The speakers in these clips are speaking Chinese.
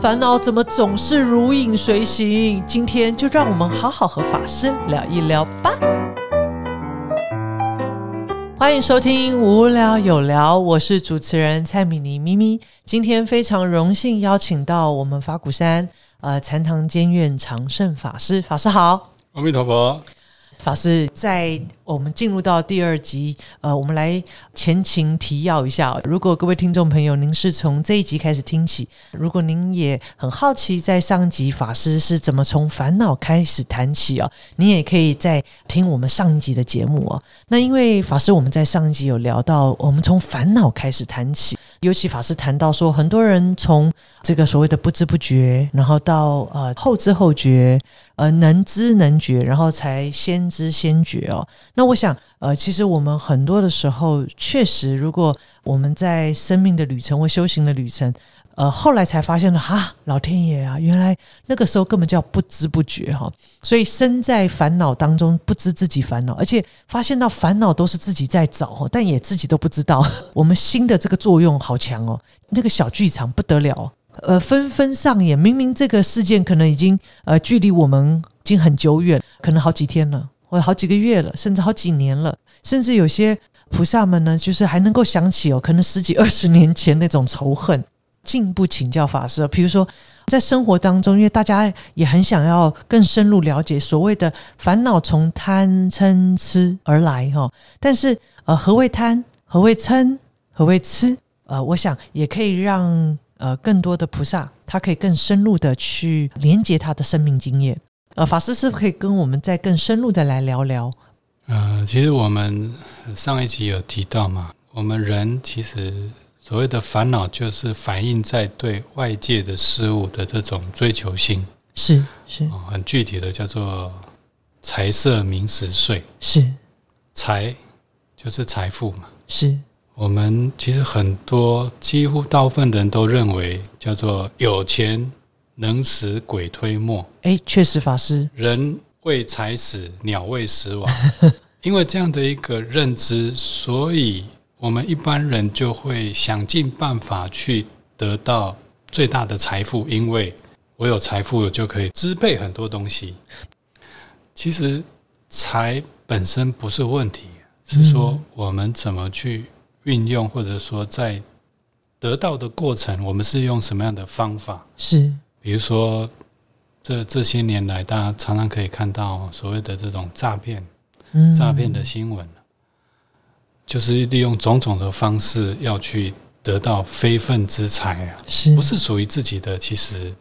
烦恼怎么总是如影随形？今天就让我们好好和法师聊一聊吧。欢迎收听《无聊有聊》，我是主持人蔡米妮咪咪。今天非常荣幸邀请到我们法鼓山呃禅堂监院常胜法师，法师好，阿弥陀佛。法师，在我们进入到第二集，呃，我们来前情提要一下。如果各位听众朋友，您是从这一集开始听起，如果您也很好奇，在上集法师是怎么从烦恼开始谈起啊，你也可以在听我们上一集的节目哦。那因为法师我们在上一集有聊到，我们从烦恼开始谈起，尤其法师谈到说，很多人从这个所谓的不知不觉，然后到呃后知后觉。呃，能知能觉，然后才先知先觉哦。那我想，呃，其实我们很多的时候，确实，如果我们在生命的旅程或修行的旅程，呃，后来才发现了，哈，老天爷啊，原来那个时候根本叫不知不觉哈。所以身在烦恼当中，不知自己烦恼，而且发现到烦恼都是自己在找，但也自己都不知道。我们心的这个作用好强哦，那个小剧场不得了。呃，纷纷上演。明明这个事件可能已经呃距离我们已经很久远，可能好几天了，或好几个月了，甚至好几年了。甚至有些菩萨们呢，就是还能够想起哦，可能十几二十年前那种仇恨，进一步请教法师。比如说，在生活当中，因为大家也很想要更深入了解所谓的烦恼从贪嗔痴而来哈。但是呃，何谓贪？何谓嗔？何谓痴？呃，我想也可以让。呃，更多的菩萨，他可以更深入的去连接他的生命经验。呃，法师是不是可以跟我们再更深入的来聊聊？呃，其实我们上一集有提到嘛，我们人其实所谓的烦恼，就是反映在对外界的事物的这种追求性。是是，很具体的叫做财色名食睡。是财就是财富嘛。是。我们其实很多，几乎大部分人都认为叫做有钱能使鬼推磨。哎，确实法师，人为财死，鸟为食亡。因为这样的一个认知，所以我们一般人就会想尽办法去得到最大的财富，因为我有财富，我就可以支配很多东西。其实财本身不是问题，是说我们怎么去。运用或者说在得到的过程，我们是用什么样的方法？是，比如说这这些年来，大家常常可以看到所谓的这种诈骗、诈骗的新闻，就是利用种种的方式要去得到非分之财啊，是不是属于自己的？其实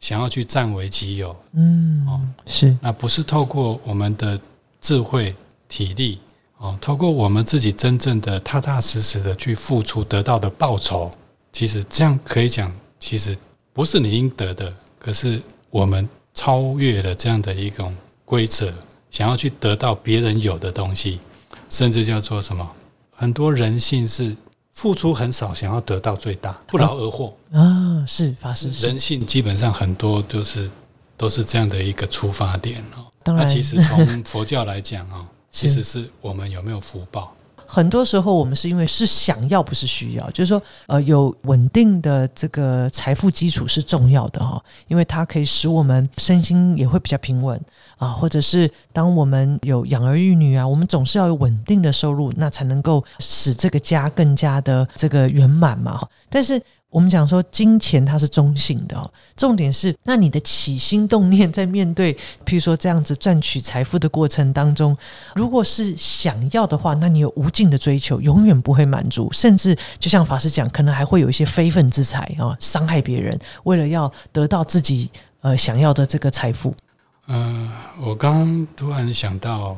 想要去占为己有，嗯，哦，是，那不是透过我们的智慧、体力。哦，透过我们自己真正的踏踏实实的去付出得到的报酬，其实这样可以讲，其实不是你应得的，可是我们超越了这样的一种规则，想要去得到别人有的东西，甚至叫做什么？很多人性是付出很少，想要得到最大，不劳而获啊！是发生人性基本上很多都是都是这样的一个出发点哦。当然，其实从佛教来讲哦。其实是我们有没有福报？很多时候我们是因为是想要，不是需要。就是说，呃，有稳定的这个财富基础是重要的哈，因为它可以使我们身心也会比较平稳啊，或者是当我们有养儿育女啊，我们总是要有稳定的收入，那才能够使这个家更加的这个圆满嘛。但是。我们讲说，金钱它是中性的哦，重点是，那你的起心动念在面对，譬如说这样子赚取财富的过程当中，如果是想要的话，那你有无尽的追求，永远不会满足，甚至就像法师讲，可能还会有一些非分之财啊，伤害别人，为了要得到自己呃想要的这个财富。嗯，我刚刚突然想到，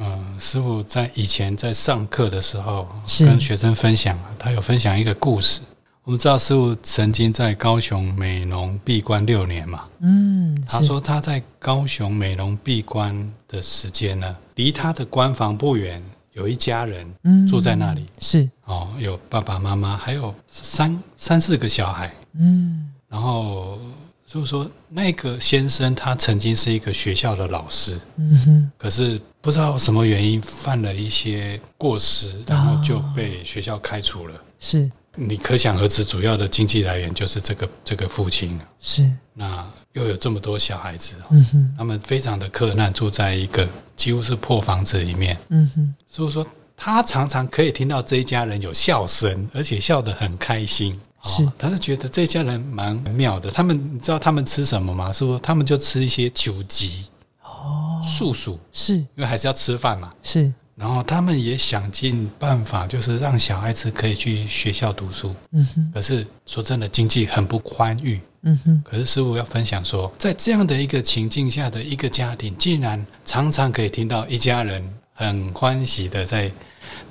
嗯，师傅在以前在上课的时候，跟学生分享，他有分享一个故事。我们知道师傅曾经在高雄美容闭关六年嘛，嗯，他说他在高雄美容闭关的时间呢，离他的关房不远，有一家人住在那里，是。哦，有爸爸妈妈，还有三三四个小孩，嗯，然后就是说那个先生他曾经是一个学校的老师，嗯哼，可是不知道什么原因犯了一些过失，然后就被学校开除了，是。你可想而知，主要的经济来源就是这个这个父亲。是，那又有这么多小孩子，嗯哼，他们非常的困难，住在一个几乎是破房子里面。嗯哼，所以说，他常常可以听到这一家人有笑声，而且笑得很开心。是哦，他是觉得这家人蛮妙的。他们你知道他们吃什么吗？是说他们就吃一些酒鸡、哦，素薯，是因为还是要吃饭嘛。是，然后他们也想尽办法，就是让小孩子可以去学校读书。嗯哼，可是说真的，经济很不宽裕。嗯哼，可是师傅要分享说，在这样的一个情境下的一个家庭，竟然常常可以听到一家人很欢喜的在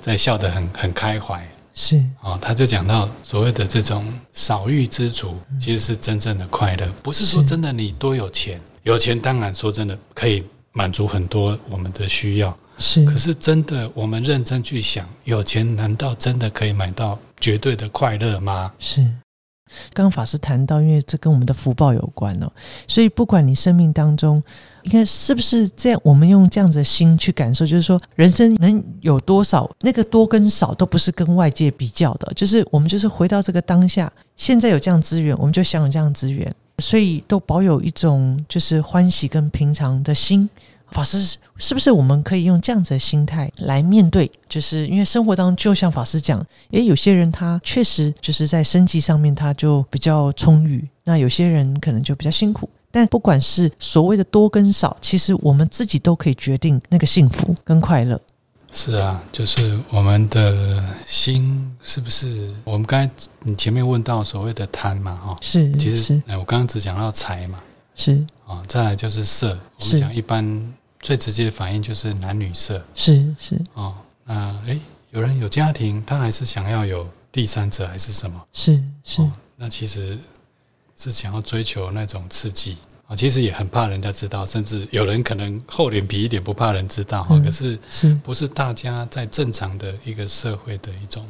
在笑得很很开怀。是，哦，他就讲到所谓的这种少欲知足，其实是真正的快乐，不是说真的你多有钱，有钱当然说真的可以满足很多我们的需要，是，可是真的我们认真去想，有钱难道真的可以买到绝对的快乐吗？是。刚刚法师谈到，因为这跟我们的福报有关哦，所以不管你生命当中，应该是不是这样，我们用这样子的心去感受，就是说，人生能有多少，那个多跟少都不是跟外界比较的，就是我们就是回到这个当下，现在有这样资源，我们就享有这样资源，所以都保有一种就是欢喜跟平常的心。法师是不是我们可以用这样子的心态来面对？就是因为生活当中，就像法师讲，诶，有些人他确实就是在生计上面他就比较充裕，那有些人可能就比较辛苦。但不管是所谓的多跟少，其实我们自己都可以决定那个幸福跟快乐。是啊，就是我们的心是不是？我们刚才你前面问到所谓的贪嘛，哈，是，其实是哎我刚刚只讲到财嘛，是啊，再来就是色。我们讲一般最直接的反应就是男女色是是哦。那诶，有人有家庭，他还是想要有第三者还是什么？是是哦，那其实是想要追求那种刺激啊，其实也很怕人家知道，甚至有人可能厚脸皮一点，不怕人知道哈。嗯可是是不是大家在正常的一个社会的一种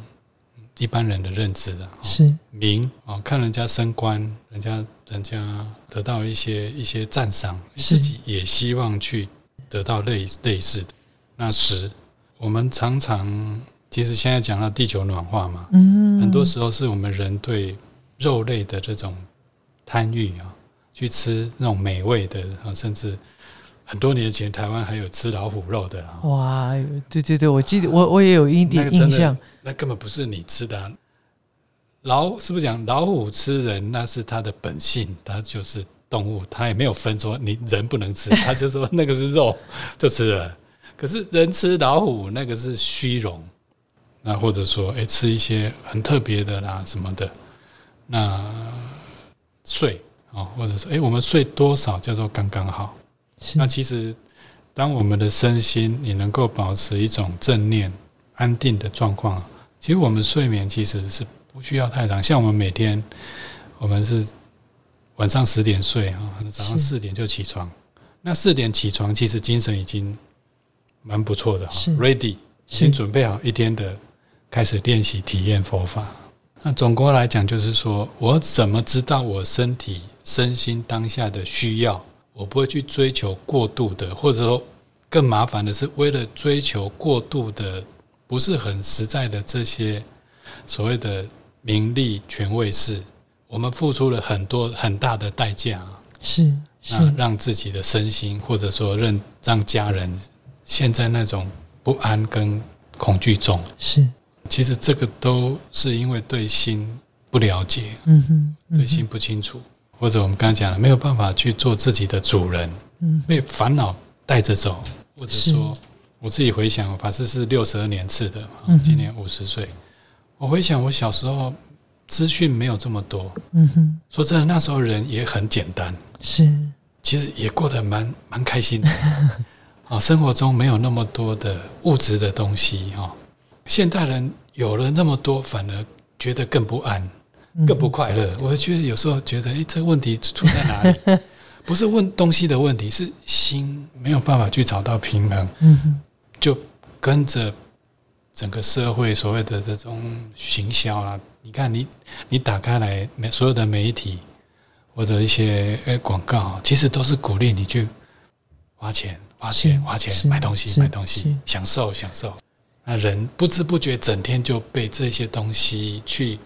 嗯一般人的认知啊？哦是名哦，看人家升官，人家人家得到一些一些赞赏，自己也希望去得到类类似的。那十，我们常常其实现在讲到地球暖化嘛，嗯，很多时候是我们人对肉类的这种贪欲啊，去吃那种美味的啊，甚至很多年前台湾还有吃老虎肉的啊，哇，对对对，我记得我我也有一点印象，那根本不是你吃的啊、老是不是讲老虎吃人，那是它的本性，它就是动物，它也没有分说你人不能吃，它就说那个是肉就吃了。可是人吃老虎那个是虚荣，那或者说哎吃一些很特别的啦什么的，那睡啊、哦，或者说哎我们睡多少叫做刚刚好。那其实，当我们的身心你能够保持一种正念、安定的状况，其实我们睡眠其实是不需要太长。像我们每天，我们是晚上十点睡啊，早上是四点就起床。那四点起床，其实精神已经蛮不错的哈，ready 已是经准备好一天的开始练习体验佛法。那总归来讲，就是说我怎么知道我身体、身心当下的需要？我不会去追求过度的，或者说更麻烦的是，为了追求过度的，不是很实在的这些所谓的名利权位势，我们付出了很多很大的代价啊，是那是让自己的身心，或者说让让家人陷在那种不安跟恐惧中。是，其实这个都是因为对心不了解，嗯哼，嗯哼。对心不清楚，或者我们刚刚讲了，没有办法去做自己的主人，嗯被烦恼带着走，或者是说我自己回想，我法师是六十二年次的，嗯今年五十岁，我回想我小时候资讯没有这么多，嗯哼，说真的，那时候人也很简单，是其实也过得蛮蛮开心的，啊，生活中没有那么多的物质的东西哈，现代人有了那么多，反而觉得更不安。更不快乐。我觉得有时候觉得，哎，这个问题出在哪里？不是问东西的问题，是心没有办法去找到平衡，嗯哼，就跟着整个社会所谓的这种行销啦。你看你，你打开来，每所有的媒体或者一些呃广告，其实都是鼓励你去花钱、花钱、花钱，买东西、买东西，享受、享受。那人不知不觉整天就被这些东西去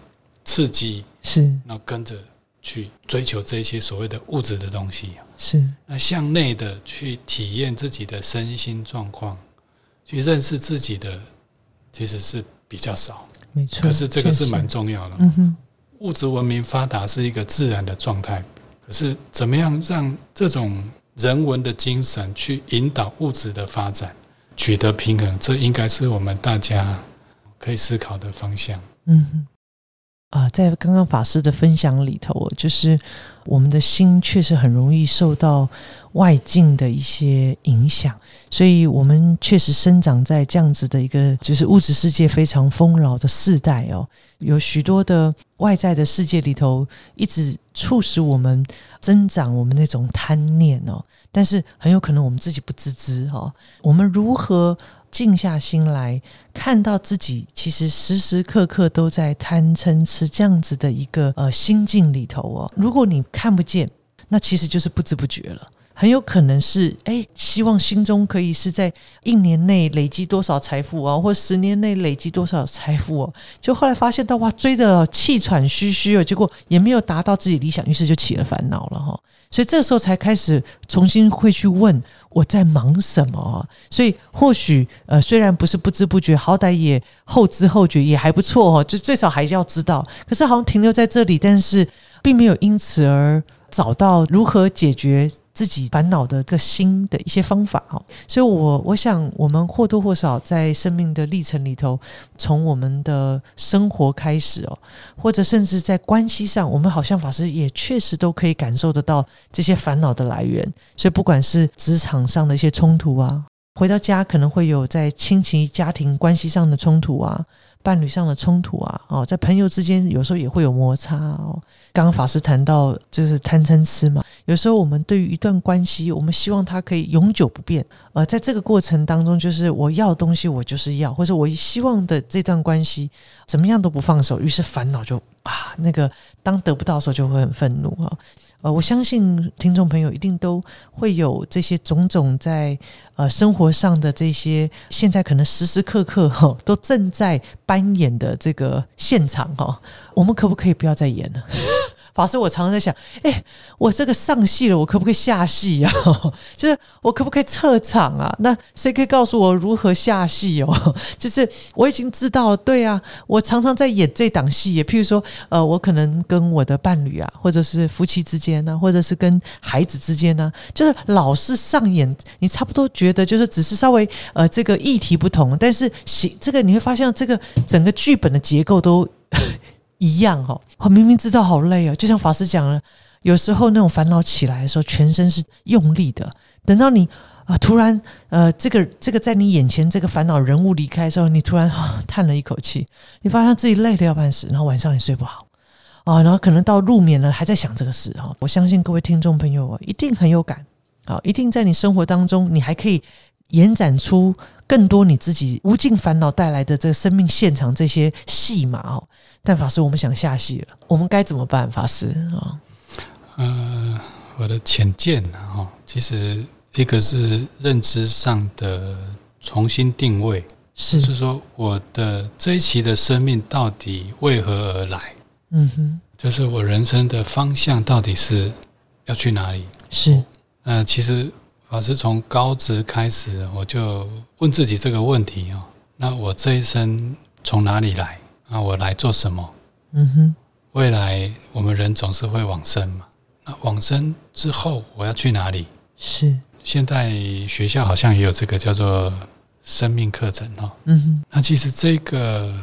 刺激，是然后跟着去追求这些所谓的物质的东西。是，那向内的去体验自己的身心状况，去认识自己的，其实是比较少。没错。可是这个是蛮重要的。嗯哼，物质文明发达是一个自然的状态，可是怎么样让这种人文的精神去引导物质的发展，取得平衡，这应该是我们大家可以思考的方向。嗯哼。啊，在刚刚法师的分享里头，就是我们的心确实很容易受到外境的一些影响，所以我们确实生长在这样子的一个就是物质世界非常丰饶的世代哦，有许多的外在的世界里头，一直促使我们增长我们那种贪念哦，但是很有可能我们自己不自知哦，我们如何？静下心来看到自己，其实时时刻刻都在贪嗔痴这样子的一个呃心境里头哦。如果你看不见，那其实就是不知不觉了。很有可能是哎，希望心中可以是在一年内累积多少财富啊，或十年内累积多少财富哦。就后来发现到哇，追的气喘吁吁哦，结果也没有达到自己理想，于是就起了烦恼了哈。所以这时候才开始重新会去问。我在忙什么？所以或许呃，虽然不是不知不觉，好歹也后知后觉，也还不错哦。就最少还是要知道。可是好像停留在这里，但是并没有因此而找到如何解决。自己烦恼的个心的一些方法哦，所以我我想，我们或多或少在生命的历程里头，从我们的生活开始哦，或者甚至在关系上，我们好像法师也确实都可以感受得到这些烦恼的来源。所以，不管是职场上的一些冲突啊，回到家可能会有在亲戚家庭关系上的冲突啊。伴侣上的冲突啊，哦，在朋友之间有时候也会有摩擦哦。刚刚法师谈到就是贪嗔痴嘛，有时候我们对于一段关系，我们希望它可以永久不变，而在这个过程当中，就是我要东西我就是要，或者我希望的这段关系怎么样都不放手，于是烦恼就啊，那个当得不到的时候就会很愤怒啊。呃，我相信听众朋友一定都会有这些种种在呃生活上的这些，现在可能时时刻刻哈都正在扮演的这个现场哈，我们可不可以不要再演了？法师，我常常在想，哎，我这个上戏了，我可不可以下戏呀？就是我可不可以撤场啊？那谁可以告诉我如何下戏哦？就是我已经知道，对啊，我常常在演这档戏，也譬如说，呃，我可能跟我的伴侣啊，或者是夫妻之间呢，或者是跟孩子之间呢，就是老是上演，你差不多觉得就是只是稍微呃这个议题不同，但是行这个你会发现这个整个剧本的结构都。一样哈，我明明知道好累哦，就像法师讲了，有时候那种烦恼起来的时候，全身是用力的。等到你啊，突然呃，这个这个在你眼前这个烦恼人物离开的时候，你突然叹了一口气，你发现自己累得要半死，然后晚上也睡不好啊，然后可能到入眠了还在想这个事哈。我相信各位听众朋友啊一定很有感啊，一定在你生活当中，你还可以延展出。更多你自己无尽烦恼带来的这个生命现场这些戏码哦，但法师，我们想下戏了，我们该怎么办？法师啊，呃，我的浅见哈，其实一个是认知上的重新定位，是，是说我的这一期的生命到底为何而来？嗯哼，就是我人生的方向到底是要去哪里？是，呃，其实。法师从高职开始，我就问自己这个问题哦。那我这一生从哪里来？那我来做什么？嗯哼。未来我们人总是会往生嘛？那往生之后我要去哪里？是。现在学校好像也有这个叫做生命课程哦。嗯哼。那其实这个，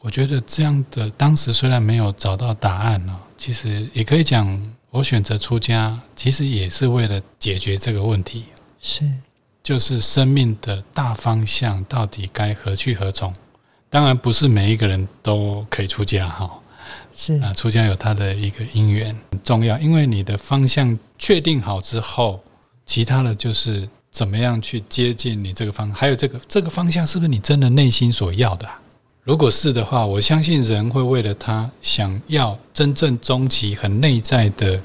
我觉得这样的，当时虽然没有找到答案哦，其实也可以讲。我选择出家，其实也是为了解决这个问题。是，就是生命的大方向到底该何去何从？当然不是每一个人都可以出家哈。是啊，出家有他的一个因缘很重要，因为你的方向确定好之后，其他的就是怎么样去接近你这个方，还有这个这个方向是不是你真的内心所要的？如果是的话，我相信人会为了他想要真正终极、很内在的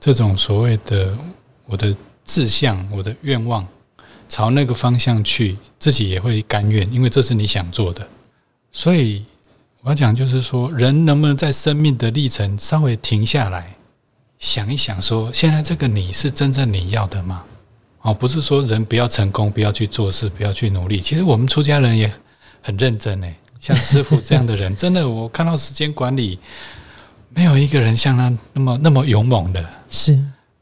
这种所谓的我的志向、我的愿望，朝那个方向去，自己也会甘愿，因为这是你想做的。所以，我要讲就是说，人能不能在生命的历程稍微停下来，想一想，说现在这个你是真正你要的吗？哦，不是说人不要成功，不要去做事，不要去努力。其实我们出家人也很认真诶，像师傅这样的人，真的，我看到时间管理，没有一个人像他那么那么勇猛的。是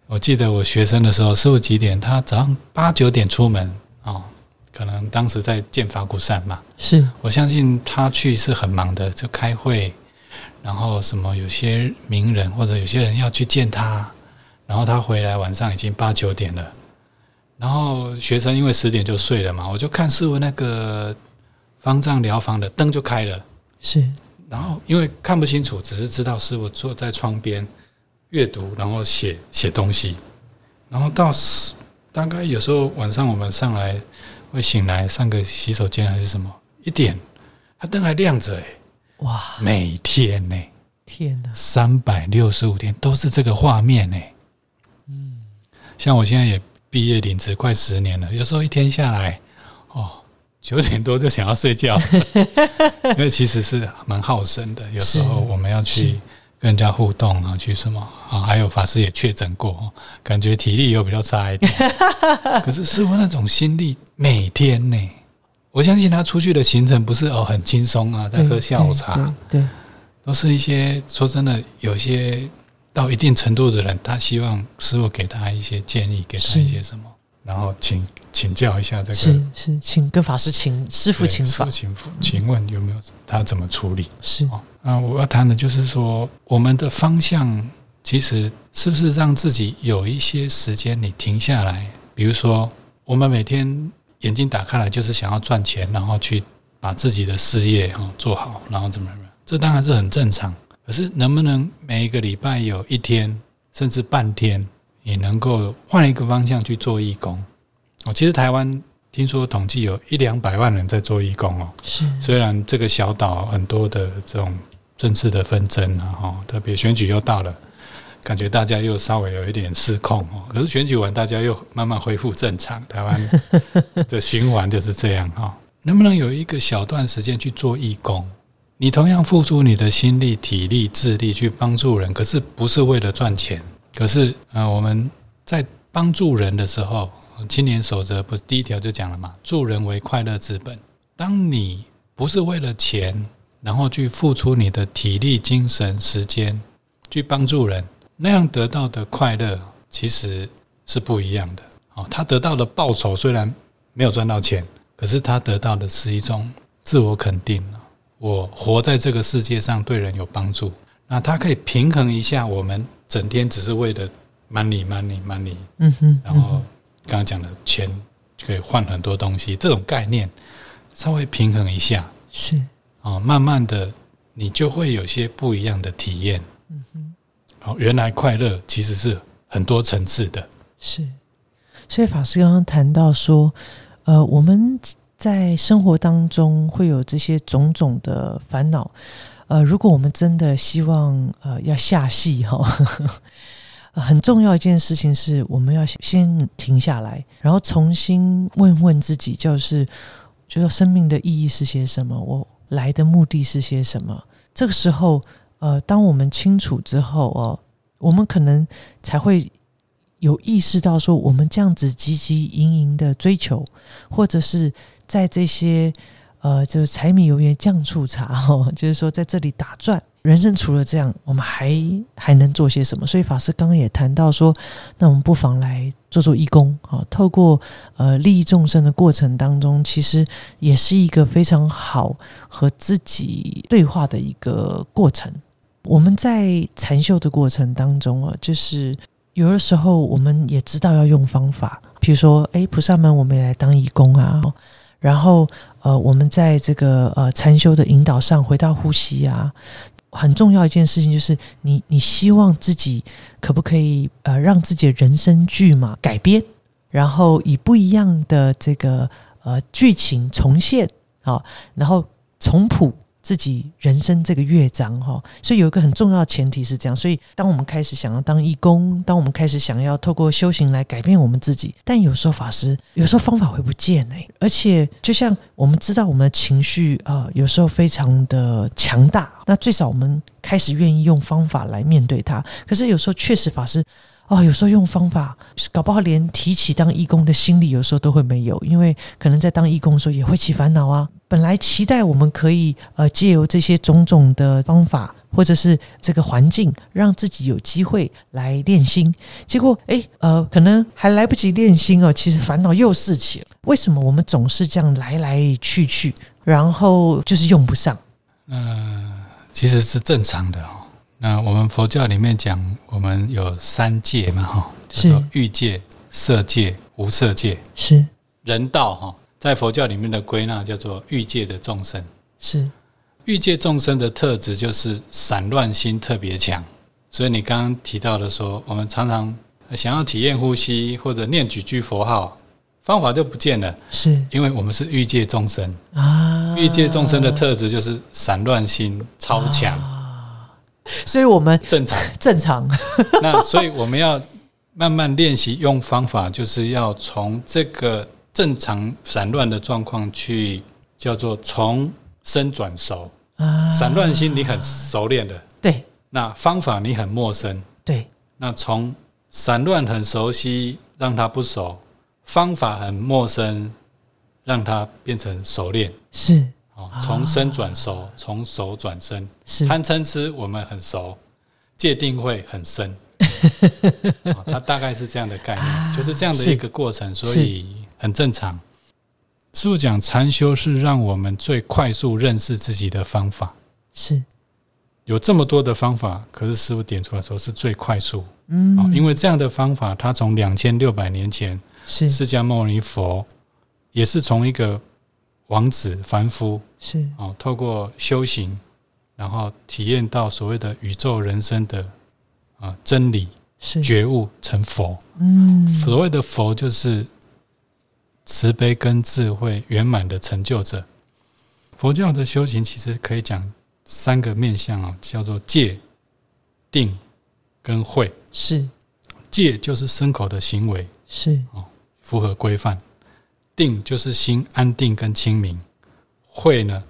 我记得我学生的时候，师傅几点？他早上八九点出门哦。可能当时在建法鼓山嘛，是我相信他去是很忙的，就开会，然后什么有些名人或者有些人要去见他，然后他回来晚上已经八九点了，然后学生因为十点就睡了嘛，我就看师傅那个方丈疗房的灯就开了，是，然后因为看不清楚，只是知道师傅坐在窗边阅读，然后写写东西，然后到大概有时候晚上我们上来。会醒来上个洗手间还是什么？一点，他灯还亮着哎！哇，每天呢？天哪，三百六十五天都是这个画面呢。嗯，像我现在也毕业领职快十年了，有时候一天下来，哦，九点多就想要睡觉，因为其实是蛮耗神的。有时候我们要去。跟人家互动啊，去什么啊？还有法师也确诊过，感觉体力又比较差一点。可是师傅那种心力，每天呢，我相信他出去的行程不是哦很轻松啊，在喝下午茶，对，都是一些说真的，有些到一定程度的人，他希望师傅给他一些建议，给他一些什么。然后请请教一下这个是是，请跟法师请师傅请法，请请问有没有他怎么处理？是啊，我要谈的就是说，我们的方向其实是不是让自己有一些时间你停下来？比如说，我们每天眼睛打开来就是想要赚钱，然后去把自己的事业哈做好，然后怎么怎么，这当然是很正常。可是能不能每一个礼拜有一天甚至半天？你能够换一个方向去做义工哦。其实台湾听说统计有一两百万人在做义工哦。是，虽然这个小岛很多的这种政治的纷争啊，哈，特别选举又到了，感觉大家又稍微有一点失控哦。可是选举完，大家又慢慢恢复正常。台湾的循环就是这样哈。能不能有一个小段时间去做义工？你同样付出你的心力、体力、智力去帮助人，可是不是为了赚钱。可是，呃，我们在帮助人的时候，青年守则不是第一条就讲了嘛？助人为快乐之本。当你不是为了钱，然后去付出你的体力、精神、时间去帮助人，那样得到的快乐其实是不一样的。哦，他得到的报酬虽然没有赚到钱，可是他得到的是一种自我肯定。我活在这个世界上，对人有帮助，那他可以平衡一下我们。整天只是为了 money money money，嗯哼，然后刚刚讲的钱可以换很多东西，这种概念稍微平衡一下，是。哦，慢慢的你就会有些不一样的体验，嗯哼，哦，原来快乐其实是很多层次的，是，所以法师刚刚谈到说，呃，我们在生活当中会有这些种种的烦恼。呃，如果我们真的希望呃要下戏哈，很重要一件事情是，我们要先停下来，然后重新问问自己，就是觉得生命的意义是些什么，我来的目的是些什么。这个时候，呃，当我们清楚之后哦，我们可能才会有意识到说，我们这样子汲汲营营的追求，或者是在这些。呃，就是柴米油盐酱醋茶哈，就是说在这里打转，人生除了这样，我们还还能做些什么？所以法师刚刚也谈到说，那我们不妨来做做义工啊，透过呃利益众生的过程当中，其实也是一个非常好和自己对话的一个过程。我们在禅修的过程当中啊，就是有的时候我们也知道要用方法，比如说，哎，菩萨们，我们也来当义工啊。然后，呃，我们在这个呃禅修的引导上，回到呼吸啊，很重要一件事情就是，你你希望自己可不可以呃让自己的人生剧嘛改编，然后以不一样的这个呃剧情重现啊，然后重谱自己人生这个乐章哈，所以有一个很重要的前提是这样。所以，当我们开始想要当义工，当我们开始想要透过修行来改变我们自己，但有时候法师有时候方法会不见哎，而且就像我们知道我们的情绪啊，有时候非常的强大，那最少我们开始愿意用方法来面对它。可是有时候确实法师。哦，有时候用方法，搞不好连提起当义工的心理，有时候都会没有，因为可能在当义工的时候也会起烦恼啊。本来期待我们可以呃借由这些种种的方法，或者是这个环境，让自己有机会来练心，结果哎呃，可能还来不及练心哦，其实烦恼又四起了。为什么我们总是这样来来去去，然后就是用不上？嗯，其实是正常的哦。那我们佛教里面讲，我们有三界嘛，哈，叫做欲界、色界、无色界。是人道哈，在佛教里面的归纳叫做欲界的众生。是欲界众生的特质就是散乱心特别强，所以你刚刚提到的说，我们常常想要体验呼吸或者念几句佛号，方法就不见了，是因为我们是欲界众生啊。欲界众生的特质就是散乱心超强。所以我们正常正常，那所以我们要慢慢练习用方法，就是要从这个正常散乱的状况去叫做从生转熟啊。散乱心你很熟练的，对。那方法你很陌生，对。那从散乱很熟悉，让它不熟；方法很陌生，让它变成熟练。是。从生转熟，从熟转生，贪嗔痴我们很熟，界定会很深。它大概是这样的概念，就是这样的一个过程，所以很正常。师傅讲禅修是让我们最快速认识自己的方法，是有这么多的方法，可是师傅点出来说是最快速。嗯，因为这样的方法，它从两千六百年前，是释迦牟尼佛也是从一个。王子凡夫是哦，透过修行，然后体验到所谓的宇宙人生的啊真理，是觉悟成佛。嗯，所谓的佛就是慈悲跟智慧圆满的成就者。佛教的修行其实可以讲三个面向啊，叫做戒、定跟慧。是戒就是牲口的行为，是哦，符合规范。定就是心安定跟清明，慧呢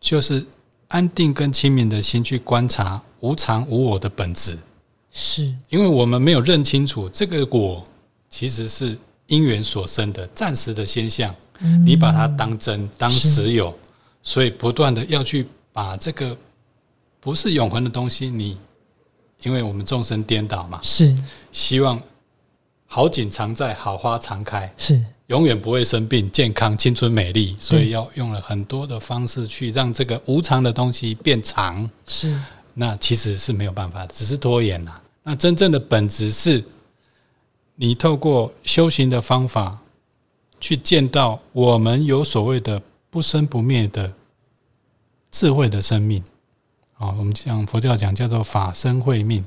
就是安定跟清明的心去观察无常无我的本质。是因为我们没有认清楚这个果其实是因缘所生的暂时的现象，你把它当真当实有，所以不断的要去把这个不是永恒的东西，你因为我们众生颠倒嘛，是希望好景常在，好花常开，是。永远不会生病、健康、青春、美丽，所以要用了很多的方式去让这个无常的东西变长。是，那其实是没有办法，只是拖延啦。那真正的本质是，你透过修行的方法，去见到我们有所谓的不生不灭的智慧的生命。哦，我们讲佛教讲叫做法身慧命。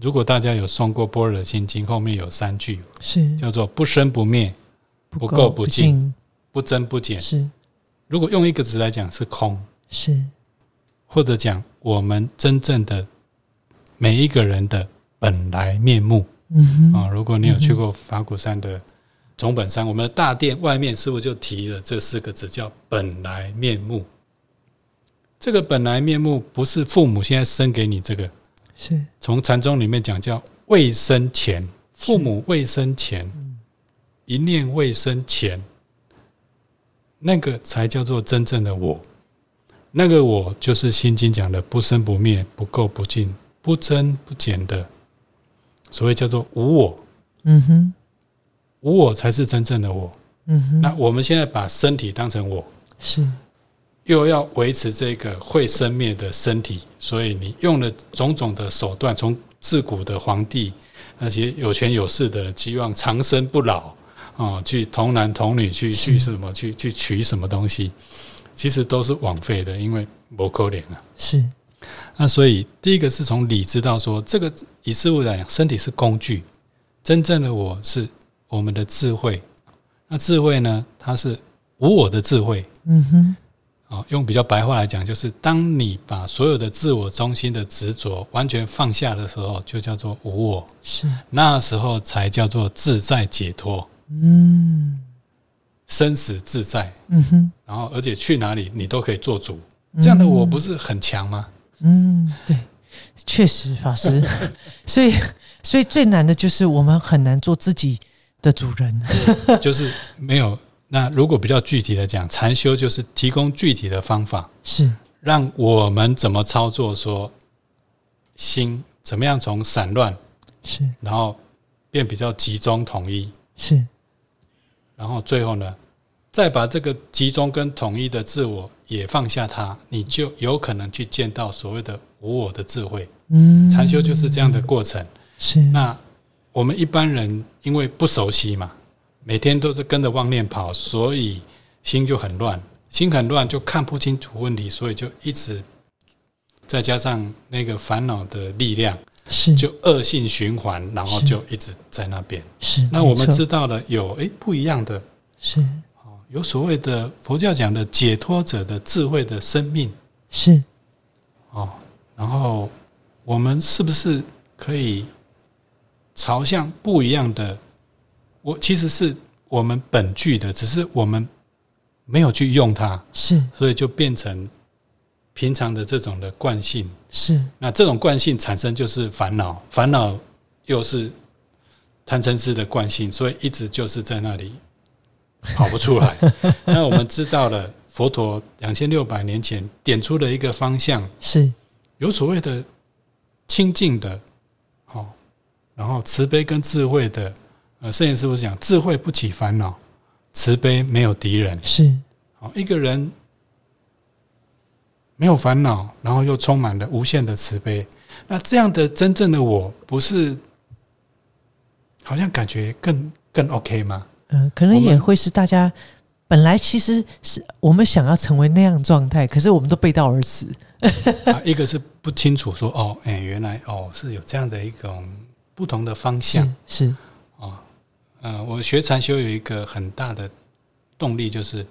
如果大家有诵过《般若心经》，后面有三句是叫做不生不灭。不垢不净，不增不减。是，如果用一个词来讲，是空。是，或者讲我们真正的每一个人的本来面目。啊，如果你有去过法鼓山的总本山，我们的大殿外面是不是就提了这四个字，叫本来面目？这个本来面目不是父母现在生给你这个，是从禅宗里面讲叫未生前，父母未生前。一念未生前，那个才叫做真正的我。那个我就是《心经》讲的不生不灭、不垢不净、不增不减的，所谓叫做无我。嗯哼，无我才是真正的我。嗯哼，那我们现在把身体当成我，是又要维持这个会生灭的身体，所以你用了种种的手段，从自古的皇帝那些有权有势的人，希望长生不老。哦，去童男童女去去什么去去取什么东西，其实都是枉费的，因为不可怜啊。是，那所以第一个是从理知道说，这个以事物来讲，身体是工具，真正的我是我们的智慧。那智慧呢，它是无我的智慧。嗯哼。哦，用比较白话来讲，就是当你把所有的自我中心的执着完全放下的时候，就叫做无我。是，那时候才叫做自在解脱，嗯生死自在。嗯哼，然后，而且去哪里你都可以做主，这样的我不是很强吗？嗯，对，确实法师，所以所以最难的就是我们很难做自己的主人。就是没有。那如果比较具体的讲，禅修就是提供具体的方法，是让我们怎么操作，说心怎么样从散乱，是然后变比较集中统一，是，然后最后呢，再把这个集中跟统一的自我也放下它，你就有可能去见到所谓的无我的智慧。嗯，禅修就是这样的过程。是那我们一般人因为不熟悉嘛，每天都是跟着妄念跑，所以心就很乱，心很乱就看不清楚问题，所以就一直再加上那个烦恼的力量，是就恶性循环，然后就一直在那边。是，那我们知道了有诶不一样的是哦，有所谓的佛教讲的解脱者的智慧的生命是哦，然后我们是不是可以朝向不一样的？我其实是我们本具的，只是我们没有去用它，是所以就变成平常的这种的惯性。是那这种惯性产生就是烦恼，烦恼又是贪嗔痴的惯性，所以一直就是在那里跑不出来。那我们知道了，佛陀两千六百年前点出了一个方向，是有所谓的清净的，好，然后慈悲跟智慧的。呃，圣严师傅讲，智慧不起烦恼，慈悲没有敌人。是好，一个人没有烦恼，然后又充满了无限的慈悲，那这样的真正的我，不是好像感觉更更 OK 吗？呃，可能也会是大家本来其实是我们想要成为那样状态，可是我们都背道而驰。啊，一个是不清楚说哦，哎，原来哦是有这样的一种不同的方向是。是哦。呃，我学禅修有一个很大的动力，就是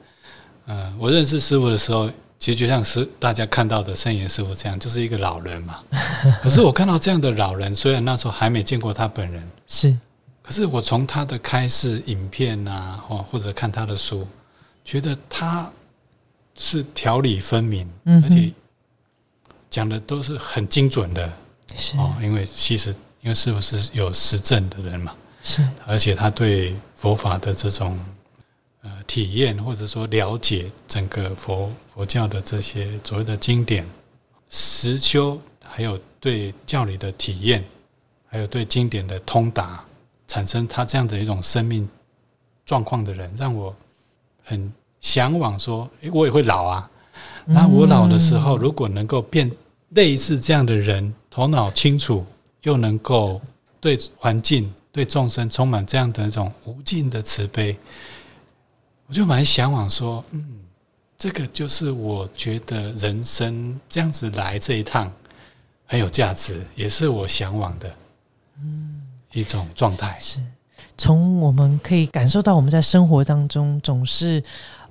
呃，我认识师傅的时候，其实就像是大家看到的圣严师傅这样，就是一个老人嘛。可是我看到这样的老人，虽然那时候还没见过他本人，是可是我从他的开示影片啊，或或者看他的书，觉得他是条理分明，嗯而且讲的都是很精准的是哦。因为其实因为师傅是有实证的人嘛，是而且他对佛法的这种呃体验，或者说了解整个佛佛教的这些所谓的经典实修，还有对教理的体验，还有对经典的通达，产生他这样的一种生命状况的人，让我很向往说，诶，我也会老啊。那我老的时候，如果能够变类似这样的人，头脑清楚，又能够对环境、对众生充满这样的一种无尽的慈悲，我就蛮向往说，嗯，这个就是我觉得人生这样子来这一趟很有价值，也是我向往的，嗯一种状态。是，从我们可以感受到我们在生活当中总是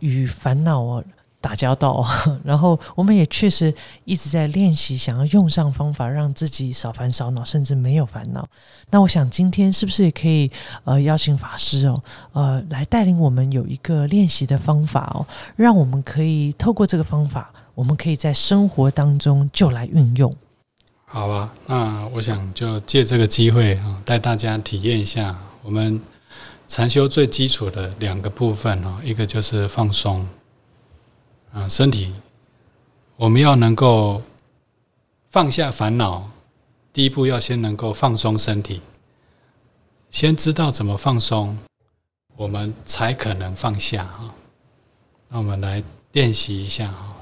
与烦恼哦打交道，然后我们也确实一直在练习，想要用上方法让自己少烦少恼，甚至没有烦恼。那我想今天是不是也可以呃邀请法师哦，呃来带领我们有一个练习的方法哦，让我们可以透过这个方法，我们可以在生活当中就来运用。好啊，那我想就借这个机会啊，带大家体验一下我们禅修最基础的两个部分哦，一个就是放松，啊，身体我们要能够放下烦恼，第一步要先能够放松身体，先知道怎么放松，我们才可能放下啊。那我们来练习一下哈。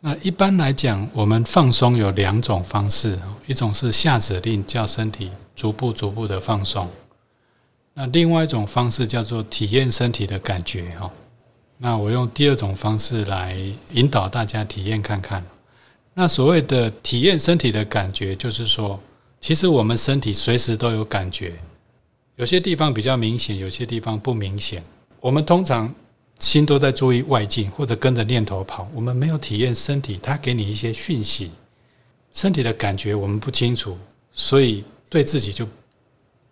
那一般来讲，我们放松有两种方式，一种是下指令，叫身体逐步逐步的放松；那另外一种方式叫做体验身体的感觉哈。那我用第二种方式来引导大家体验看看。那所谓的体验身体的感觉，就是说，其实我们身体随时都有感觉，有些地方比较明显，有些地方不明显。我们通常心都在注意外境，或者跟着念头跑，我们没有体验身体，它给你一些讯息，身体的感觉我们不清楚，所以对自己就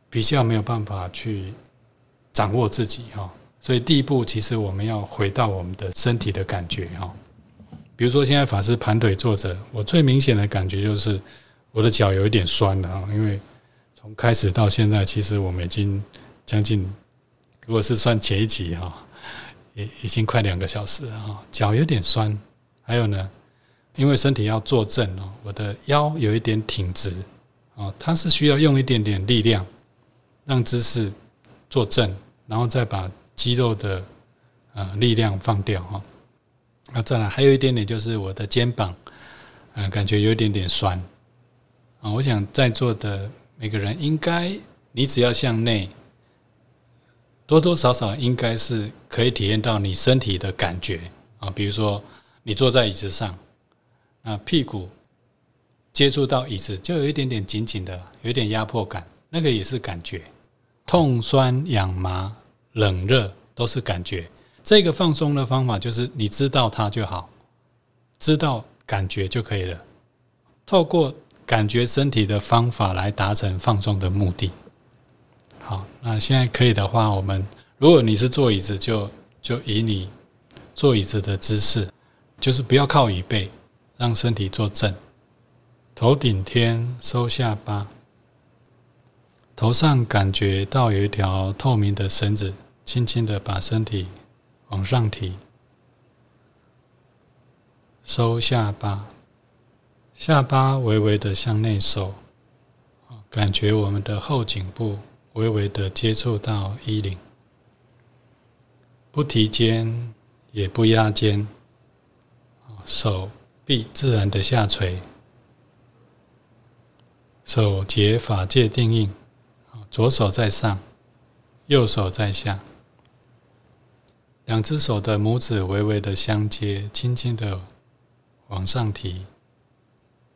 比较没有办法去掌握自己哈。所以第一步，其实我们要回到我们的身体的感觉哈。比如说，现在法师盘腿坐着，我最明显的感觉就是我的脚有一点酸了啊，因为从开始到现在，其实我们已经将近，如果是算前一集哈。已已经快两个小时了哈，脚有点酸，还有呢，因为身体要坐正哦，我的腰有一点挺直哦，它是需要用一点点力量让姿势坐正，然后再把肌肉的呃力量放掉哈。那再来还有一点点就是我的肩膀，啊，感觉有一点点酸啊。我想在座的每个人应该，你只要向内。多多少少应该是可以体验到你身体的感觉啊，比如说你坐在椅子上，啊屁股接触到椅子就有一点点紧紧的，有一点压迫感，那个也是感觉，痛酸痒麻冷热都是感觉。这个放松的方法就是你知道它就好，知道感觉就可以了。透过感觉身体的方法来达成放松的目的。好，那现在可以的话，我们如果你是坐椅子，就就以你坐椅子的姿势，就是不要靠椅背，让身体坐正，头顶天，收下巴，头上感觉到有一条透明的绳子，轻轻的把身体往上提，收下巴，下巴微微的向内收，感觉我们的后颈部。微微的接触到衣领，不提肩，也不压肩，手臂自然的下垂，手结法界定印，左手在上，右手在下，两只手的拇指微微的相接，轻轻的往上提，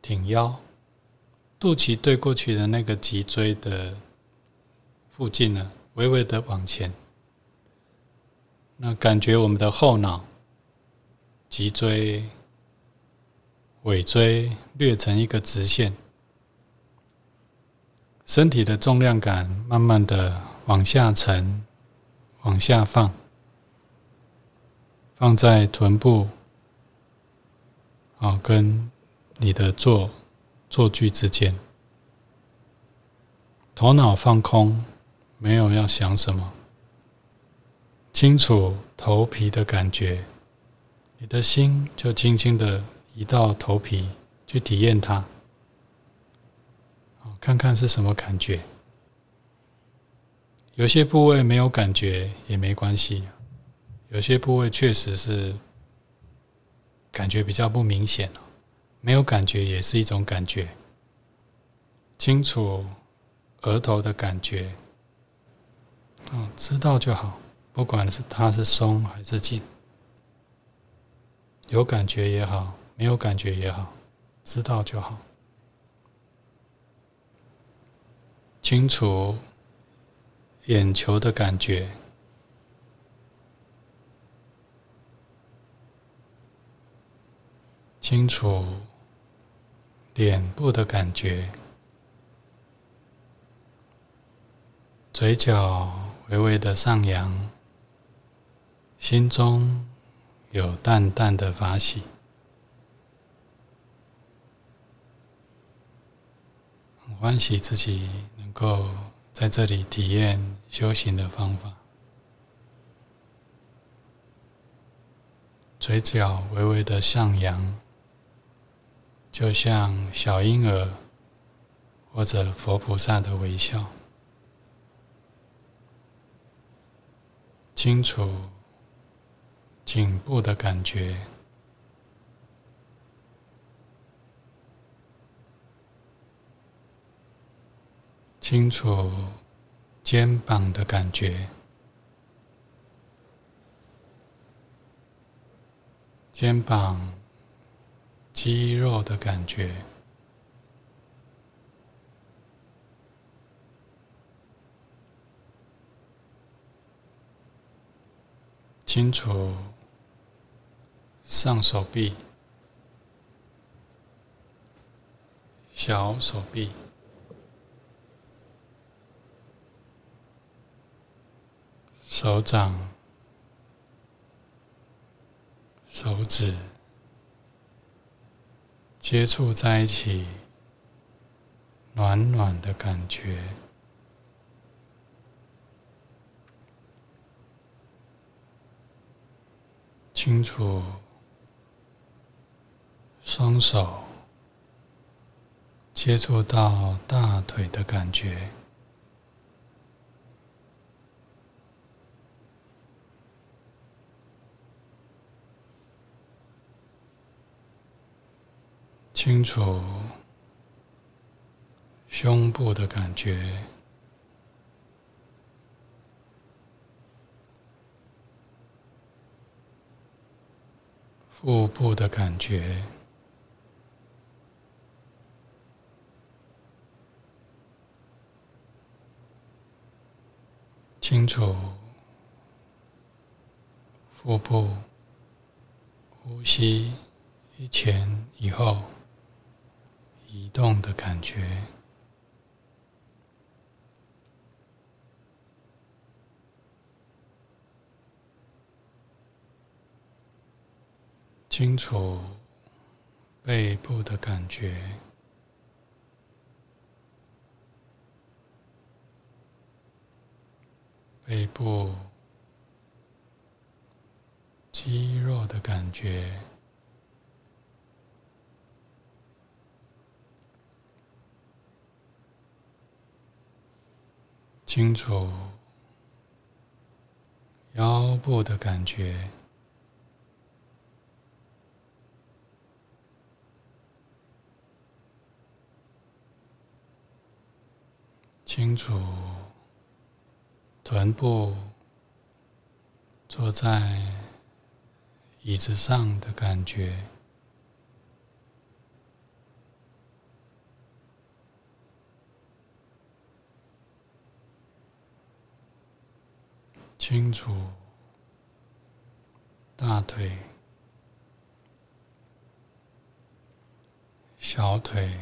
挺腰，肚脐对过去的那个脊椎的。附近呢，微微的往前，那感觉我们的后脑、脊椎、尾椎略成一个直线，身体的重量感慢慢的往下沉、往下放，放在臀部，啊，跟你的坐坐距之间，头脑放空。没有要想什么，清楚头皮的感觉，你的心就轻轻的移到头皮去体验它，看看是什么感觉。有些部位没有感觉也没关系，有些部位确实是感觉比较不明显没有感觉也是一种感觉。清楚额头的感觉。嗯，知道就好，不管是它是松还是紧，有感觉也好，没有感觉也好，知道就好。清楚眼球的感觉，清楚脸部的感觉，嘴角。微微的上扬，心中有淡淡的法喜，欢喜自己够在这里体验修行的方法。嘴角微微的上扬，就像小婴儿或者佛菩萨的微笑。清楚颈部的感觉，清楚肩膀的感觉，肩膀肌肉的感觉。清楚上手臂、小手臂、手掌、手指接触在一起，暖暖的感觉。清楚，双手接触到大腿的感觉，清楚胸部的感觉。腹部的感觉，清楚腹部呼吸一前一后移动的感觉。清楚背部的感觉，背部肌肉的感觉，清楚腰部的感觉。清楚臀部坐在椅子上的感觉，清楚大腿、小腿。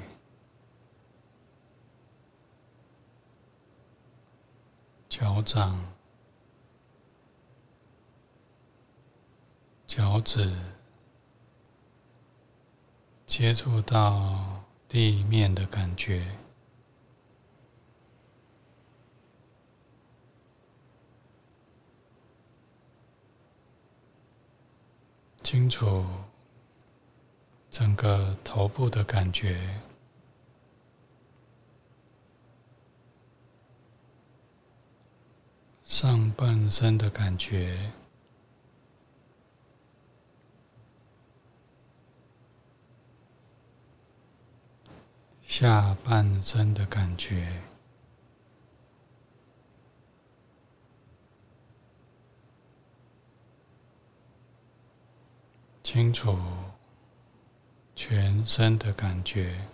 脚掌、脚趾接触到地面的感觉，清楚整个头部的感觉。上半身的感觉，下半身的感觉，清楚全身的感觉。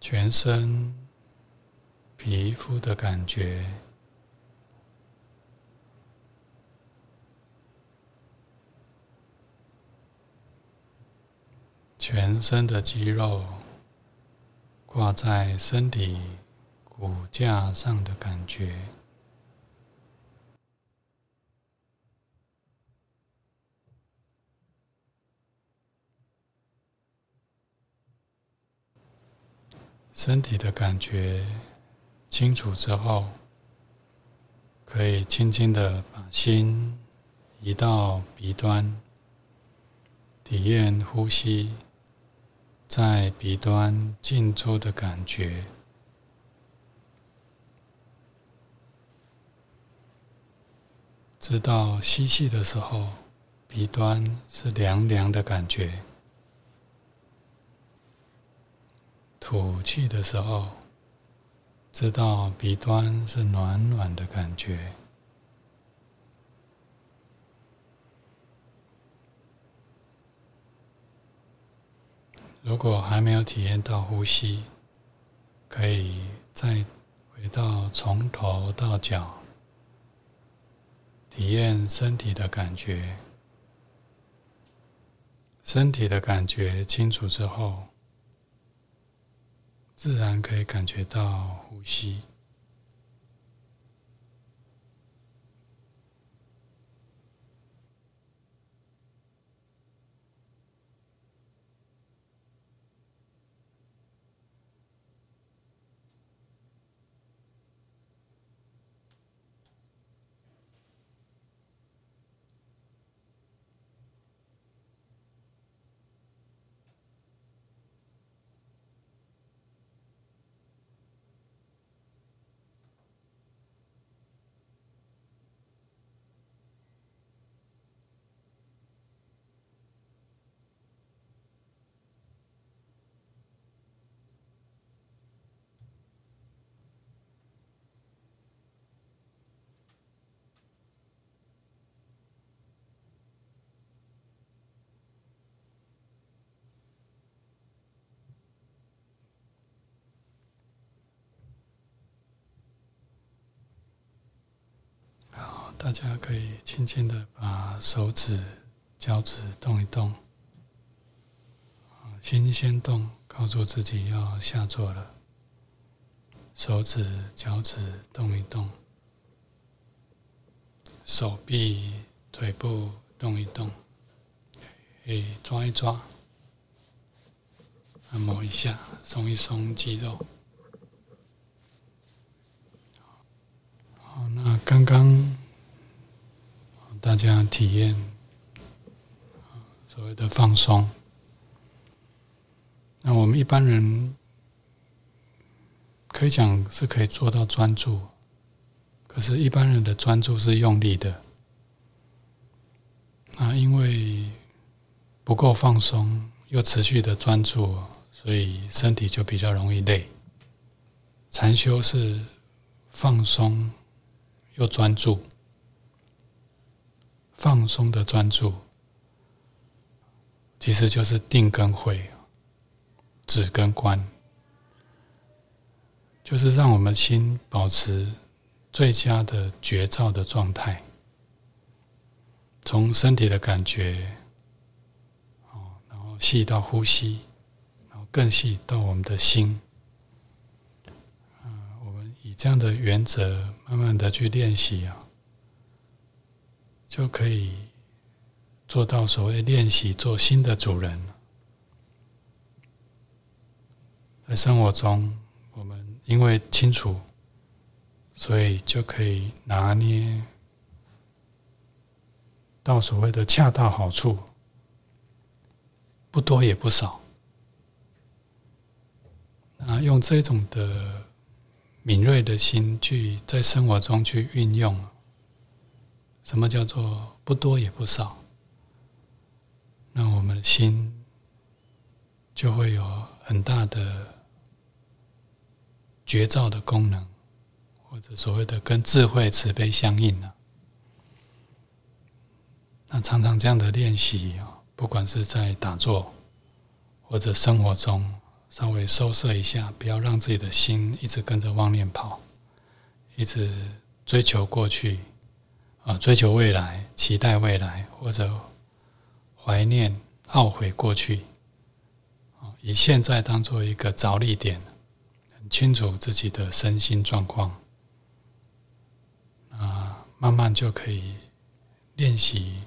全身皮肤的感觉，全身的肌肉挂在身体骨架上的感觉。身体的感觉清楚之后，可以轻轻的把心移到鼻端，体验呼吸在鼻端进出的感觉，知道吸气的时候，鼻端是凉凉的感觉。吐气的时候，知道鼻端是暖暖的感觉。如果还没有体验到呼吸，可以再回到从头到脚，体验身体的感觉。身体的感觉清楚之后，自然可以感觉到呼吸。大家可以轻轻的把手指、脚趾动一动，心先动，告诉自己要下坐了。手指、脚趾动一动，手臂、腿部动一动，可抓一抓，按摩一下，松一松肌肉。好，那刚刚。大家体验所谓的放松。那我们一般人可以讲是可以做到专注，可是，一般人的专注是用力的。那因为不够放松，又持续的专注，所以身体就比较容易累。禅修是放松又专注。放松的专注，其实就是定跟慧，止跟观，就是让我们心保持最佳的觉照的状态。从身体的感觉，哦，然后细到呼吸，然后更细到我们的心。嗯，我们以这样的原则，慢慢的去练习啊。就可以做到所谓练习做新的主人。在生活中，我们因为清楚，所以就可以拿捏到所谓的恰到好处，不多也不少。那用这种的敏锐的心去在生活中去运用。什么叫做不多也不少？那我们的心就会有很大的觉照的功能，或者所谓的跟智慧慈悲相应了。那常常这样的练习啊，不管是在打坐或者生活中，稍微收摄一下，不要让自己的心一直跟着妄念跑，一直追求过去。啊，追求未来，期待未来，或者怀念、懊悔过去，啊，以现在当做一个着力点，很清楚自己的身心状况，啊，慢慢就可以练习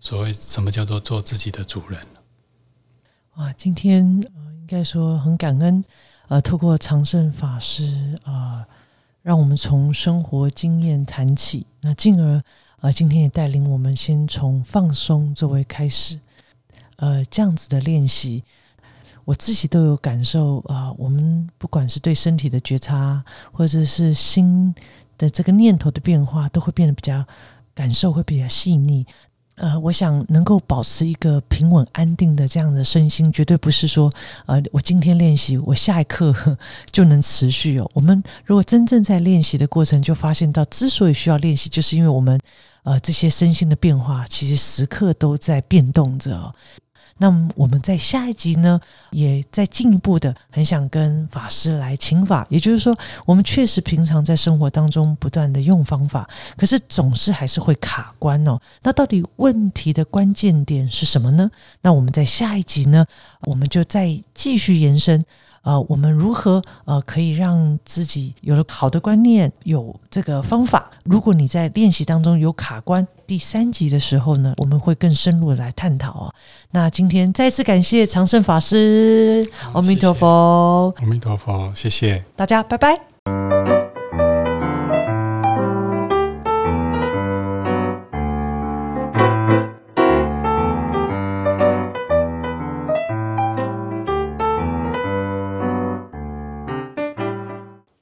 所谓什么叫做做自己的主人哇，今天，应该说很感恩，呃，透过长盛法师啊。让我们从生活经验谈起，那进而呃，今天也带领我们先从放松作为开始，呃，这样子的练习，我自己都有感受啊。我们不管是对身体的觉察，或者是心的这个念头的变化，都会变得比较感受会比较细腻。呃，我想能够保持一个平稳安定的这样的身心，绝对不是说，呃，我今天练习，我下一刻就能持续哦。我们如果真正在练习的过程，就发现到，之所以需要练习，就是因为我们，呃，这些身心的变化，其实时刻都在变动着。那么我们在下一集呢，也在进一步的很想跟法师来请法，也就是说，我们确实平常在生活当中不断的用方法，可是总是还是会卡关哦。那到底问题的关键点是什么呢？那我们在下一集呢，我们就再继续延伸。呃，我们如何呃可以让自己有了好的观念，有这个方法？如果你在练习当中有卡关，第三集的时候呢，我们会更深入的来探讨哦。那今天再次感谢长胜法师，阿弥陀佛，阿弥陀佛，谢谢大家，拜拜。